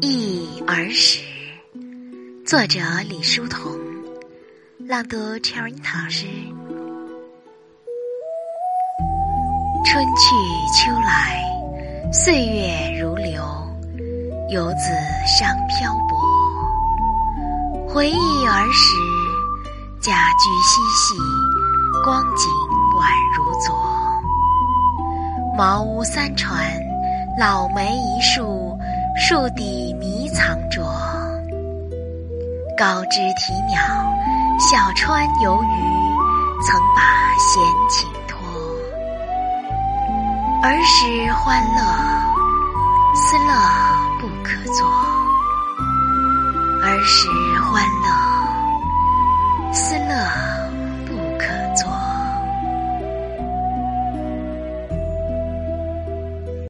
忆儿时，作者李叔同，朗读 Cherry 老师。春去秋来，岁月如流，游子伤漂泊。回忆儿时，家居嬉戏，光景茅屋三船，老梅一树，树底迷藏着。高枝啼鸟，小川游鱼，曾把闲情托。儿时欢乐，思乐不可作。儿时欢乐，思乐。